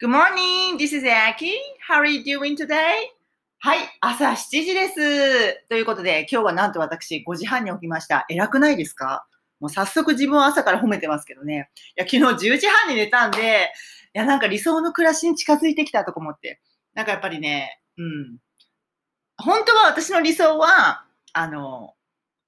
Good morning, this is Aki. How are you doing today? はい、朝7時です。ということで、今日はなんと私5時半に起きました。偉くないですか？もう早速自分を朝から褒めてますけどね。いや、昨日10時半に寝たんで、いや、なんか理想の暮らしに近づいてきたとか思って。なんかやっぱりね、うん。本当は私の理想は、あの、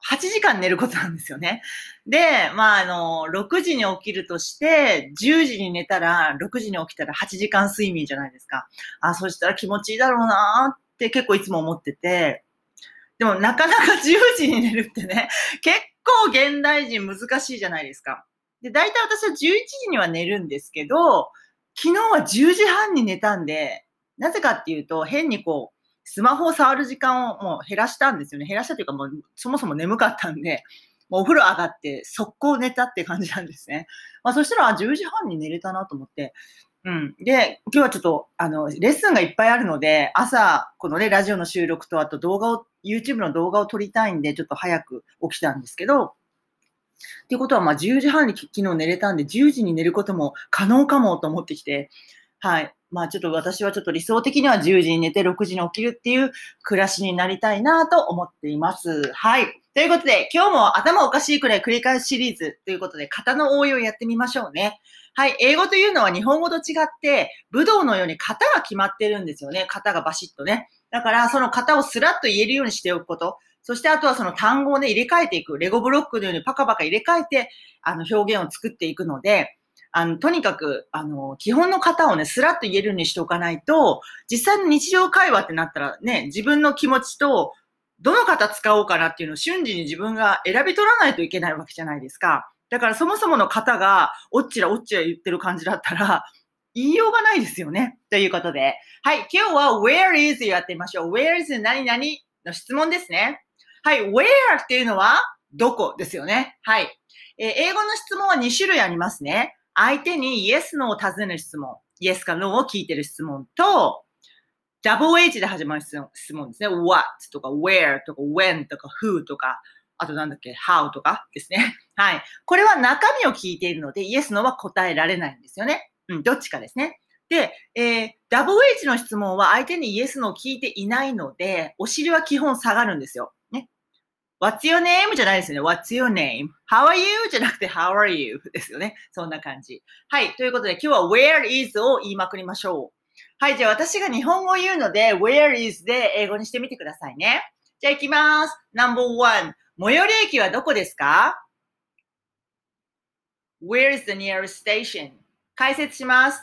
8時間寝ることなんですよね。で、まあ、あの、6時に起きるとして、10時に寝たら、6時に起きたら8時間睡眠じゃないですか。あ、そしたら気持ちいいだろうなって結構いつも思ってて、でもなかなか10時に寝るってね、結構現代人難しいじゃないですか。で、大体私は11時には寝るんですけど、昨日は10時半に寝たんで、なぜかっていうと、変にこう、スマホを触る時間をもう減らしたんですよね。減らしたというかもうそもそも眠かったんで、もうお風呂上がって速攻寝たって感じなんですね。まあそしたらあ10時半に寝れたなと思って。うん。で、今日はちょっと、あの、レッスンがいっぱいあるので、朝、このね、ラジオの収録と、あと動画を、YouTube の動画を撮りたいんで、ちょっと早く起きたんですけど、っていうことは、まあ10時半に昨日寝れたんで、10時に寝ることも可能かもと思ってきて、はい。まあちょっと私はちょっと理想的には10時に寝て6時に起きるっていう暮らしになりたいなと思っています。はい。ということで、今日も頭おかしいくらい繰り返しシリーズということで、型の応用やってみましょうね。はい。英語というのは日本語と違って、武道のように型が決まってるんですよね。型がバシッとね。だから、その型をスラッと言えるようにしておくこと。そして、あとはその単語をね、入れ替えていく。レゴブロックのようにパカパカ入れ替えて、あの、表現を作っていくので、あの、とにかく、あの、基本の型をね、スラッと言えるようにしておかないと、実際の日常会話ってなったらね、自分の気持ちと、どの型使おうかなっていうのを瞬時に自分が選び取らないといけないわけじゃないですか。だからそもそもの型が、おっちらおっちら言ってる感じだったら、言いようがないですよね。ということで。はい、今日は where is やってみましょう。where is 何々の質問ですね。はい、where っていうのは、どこですよね。はい。えー英語の質問は2種類ありますね。相手に yes, no を尋ねる質問。yes か no を聞いてる質問と、WH で始まる質問ですね。what とか where とか when とか who とか、あとなんだっけ how とかですね。はい。これは中身を聞いているので、yes, no は答えられないんですよね。うん、どっちかですね。で、えー WH の質問は相手に yes, no を聞いていないので、お尻は基本下がるんですよ。What's your name? じゃないですよね。What's your name?How are you? じゃなくて How are you? ですよね。そんな感じ。はい。ということで今日は Where is を言いまくりましょう。はい。じゃあ私が日本語を言うので Where is で英語にしてみてくださいね。じゃあ行きます。No.1 最寄り駅はどこですか ?Where is the nearest station? 解説します。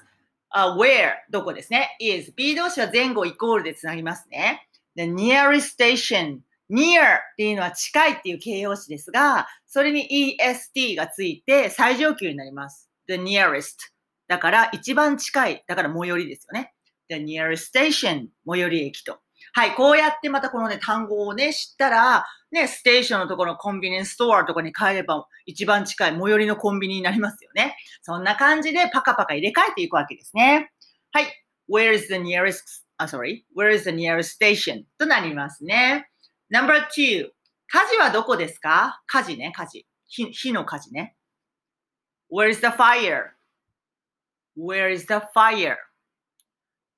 あ where どこですね。is B 動詞は前後イコールでつなぎますね。The nearest station near っていうのは近いっていう形容詞ですが、それに est がついて最上級になります。the nearest だから一番近い。だから最寄りですよね。the nearest station 最寄り駅と。はい、こうやってまたこのね、単語をね、知ったら、ね、ステーションのところのコンビニエンストアとかに帰れば一番近い最寄りのコンビニになりますよね。そんな感じでパカパカ入れ替えていくわけですね。はい。Where is the nearest, あ、sorry. Where is the nearest station? となりますね。Number two. 火事はどこですか？火事ね、火事。火火の火事ね。Where is the fire? Where is the fire?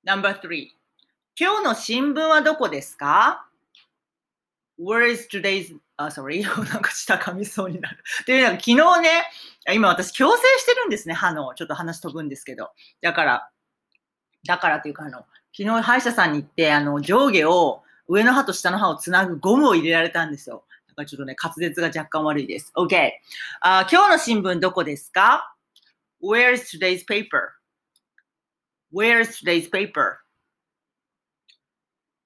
Number three. 今日の新聞はどこですか ?Where is today's, あ、sorry. なんか舌噛みそうになる。というのは昨日ね、今私矯正してるんですね、歯の。ちょっと話飛ぶんですけど。だから、だからっていうかあの、昨日歯医者さんに行って、あの、上下を、上の歯と下の歯をつなぐゴムを入れられたんですよ。だからちょっとね、滑舌が若干悪いです。OK。あ今日の新聞どこですか ?Where is today's paper?Where is today's paper?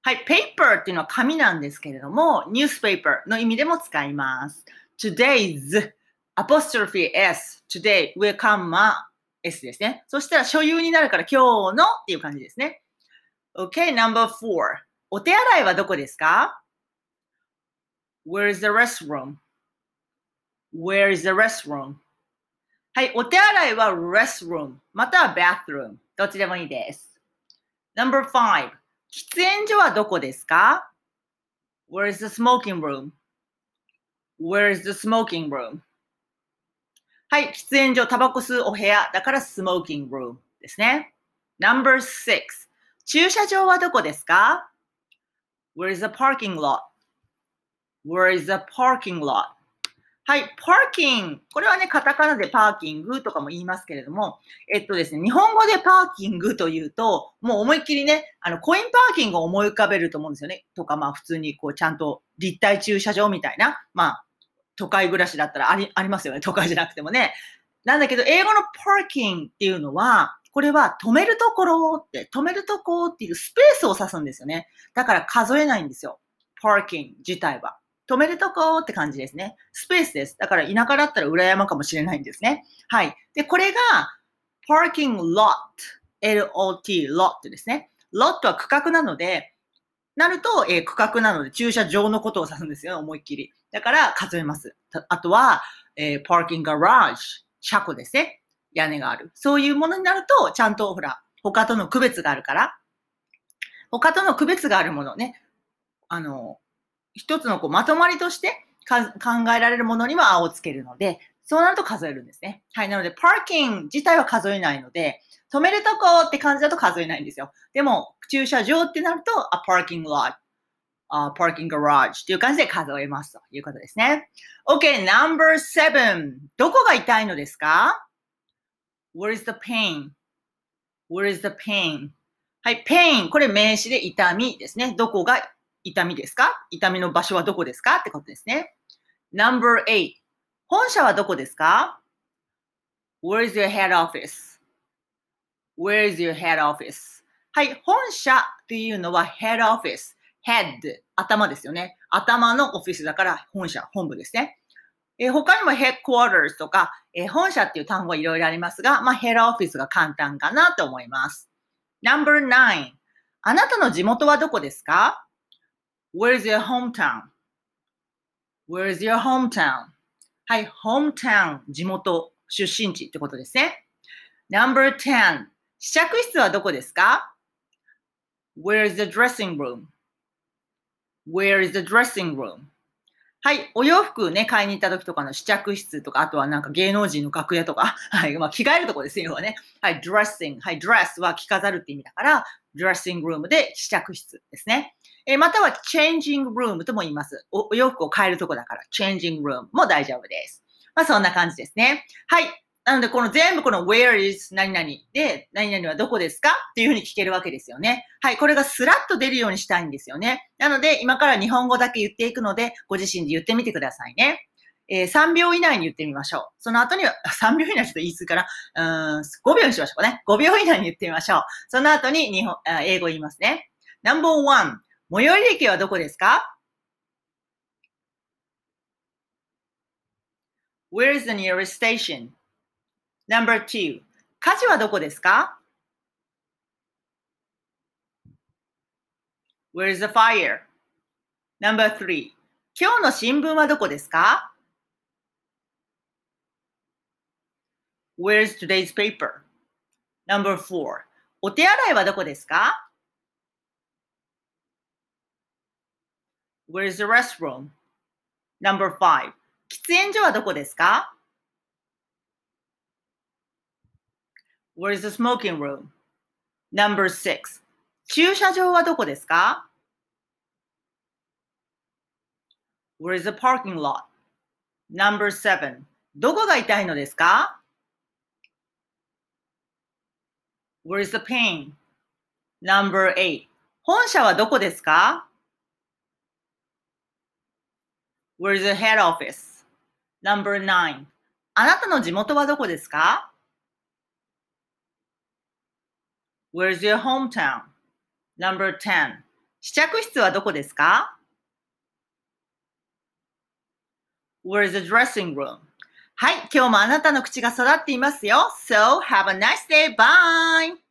はい、paper っていうのは紙なんですけれども、newspaper の意味でも使います。today's apostrophe s, today, 上カンマ s ですね。そしたら所有になるから今日のっていう感じですね。OK, number four. お手洗いはどこですか ?Where is the restroom?Where is the restroom? はい、お手洗いは restroom または bathroom どっちでもいいです。Number five. 喫煙所はどこですか ?Where is the smoking room?Where is the smoking room? はい、喫煙所、タバコ吸うお部屋だから smoking room ですね。Number six. 駐車場はどこですか ?Where is the parking lot?Where is the parking lot? はい、パーキング。これはね、カタカナでパーキングとかも言いますけれども、えっとですね、日本語でパーキングというと、もう思いっきりね、あの、コインパーキングを思い浮かべると思うんですよね。とか、まあ普通にこう、ちゃんと立体駐車場みたいな、まあ、都会暮らしだったらあり、ありますよね。都会じゃなくてもね。なんだけど、英語のパーキングっていうのは、これは止めるところって、止めるとこっていうスペースを指すんですよね。だから数えないんですよ。パーキング自体は。止めるとこって感じですね。スペースです。だから田舎だったら裏山かもしれないんですね。はい。で、これが parking lot, L-O-T, lot ですね。lot は区画なので、なると、えー、区画なので駐車場のことを指すんですよ、思いっきり。だから数えます。あとは、えー、parking garage, 車庫ですね。屋根がある。そういうものになると、ちゃんとほら、他との区別があるから、他との区別があるものね、あの、一つのこうまとまりとして考えられるものには青をつけるので、そうなると数えるんですね。はい。なので、パーキング自体は数えないので、止めるとこって感じだと数えないんですよ。でも、駐車場ってなると、a parking lot, a parking garage っていう感じで数えますということですね。OK, number seven. どこが痛いのですか？?Where is the pain?Where is the pain? はい、pain。これ名詞で痛みですね。どこが痛みですか痛みの場所はどこですかってことですね。Number eight 本社はどこですか ?Where is your head office?Where is your head office? はい、本社っていうのは head office。head 頭ですよね。頭のオフィスだから本社、本部ですね。えー、他にも headquarters とか、えー、本社っていう単語はいろいろありますが、まあ、head office が簡単かなと思います。Number nine あなたの地元はどこですか Where's your hometown? Where's your hometown? はい、hometown、地元、出身地ってことですね。Number 10、試着室はどこですか Where is the dressing room? Where is the dressing room? はい。お洋服ね、買いに行った時とかの試着室とか、あとはなんか芸能人の楽屋とか、はい。まあ、着替えるとこですよ、要はね。はい。dressing。はい。ドレスは着飾るって意味だから、ドレッシングルームで試着室ですね。えー、またはチェンジングルームとも言います。お洋服を変えるとこだから、チェンジングルームも大丈夫です。まあそんな感じですね。はい。なので、この全部この where is 何々で、何々はどこですかっていうふうに聞けるわけですよね。はい。これがスラッと出るようにしたいんですよね。なので、今から日本語だけ言っていくので、ご自身で言ってみてくださいね。えー、3秒以内に言ってみましょう。その後には、3秒以内ちょっと言い過ぎかな。うん、5秒にしましょうかね。5秒以内に言ってみましょう。その後に日本、英語言いますね。Number one 最寄り駅はどこですか ?Where is the nearest station? Number two 火事はどこですか ?Where's the fire? Number three 今日の新聞はどこですか Where's today's paper? Number four お手洗いはどこですか Where's the restroom? Number five. 喫煙所はどこですか Where's the smoking room? Number six. 駐車場はどこですか Where is the parking lot? Number seven. どこが痛いのですか Where is the pain? Number eight. 本社はどこですか Where's the head office? Number nine. あなたの地元はどこですか Where's your hometown? Number 10. 試着室はどこですか Where's the dressing room? はい、今日もあなたの口が育っていますよ。So, have a nice day. Bye!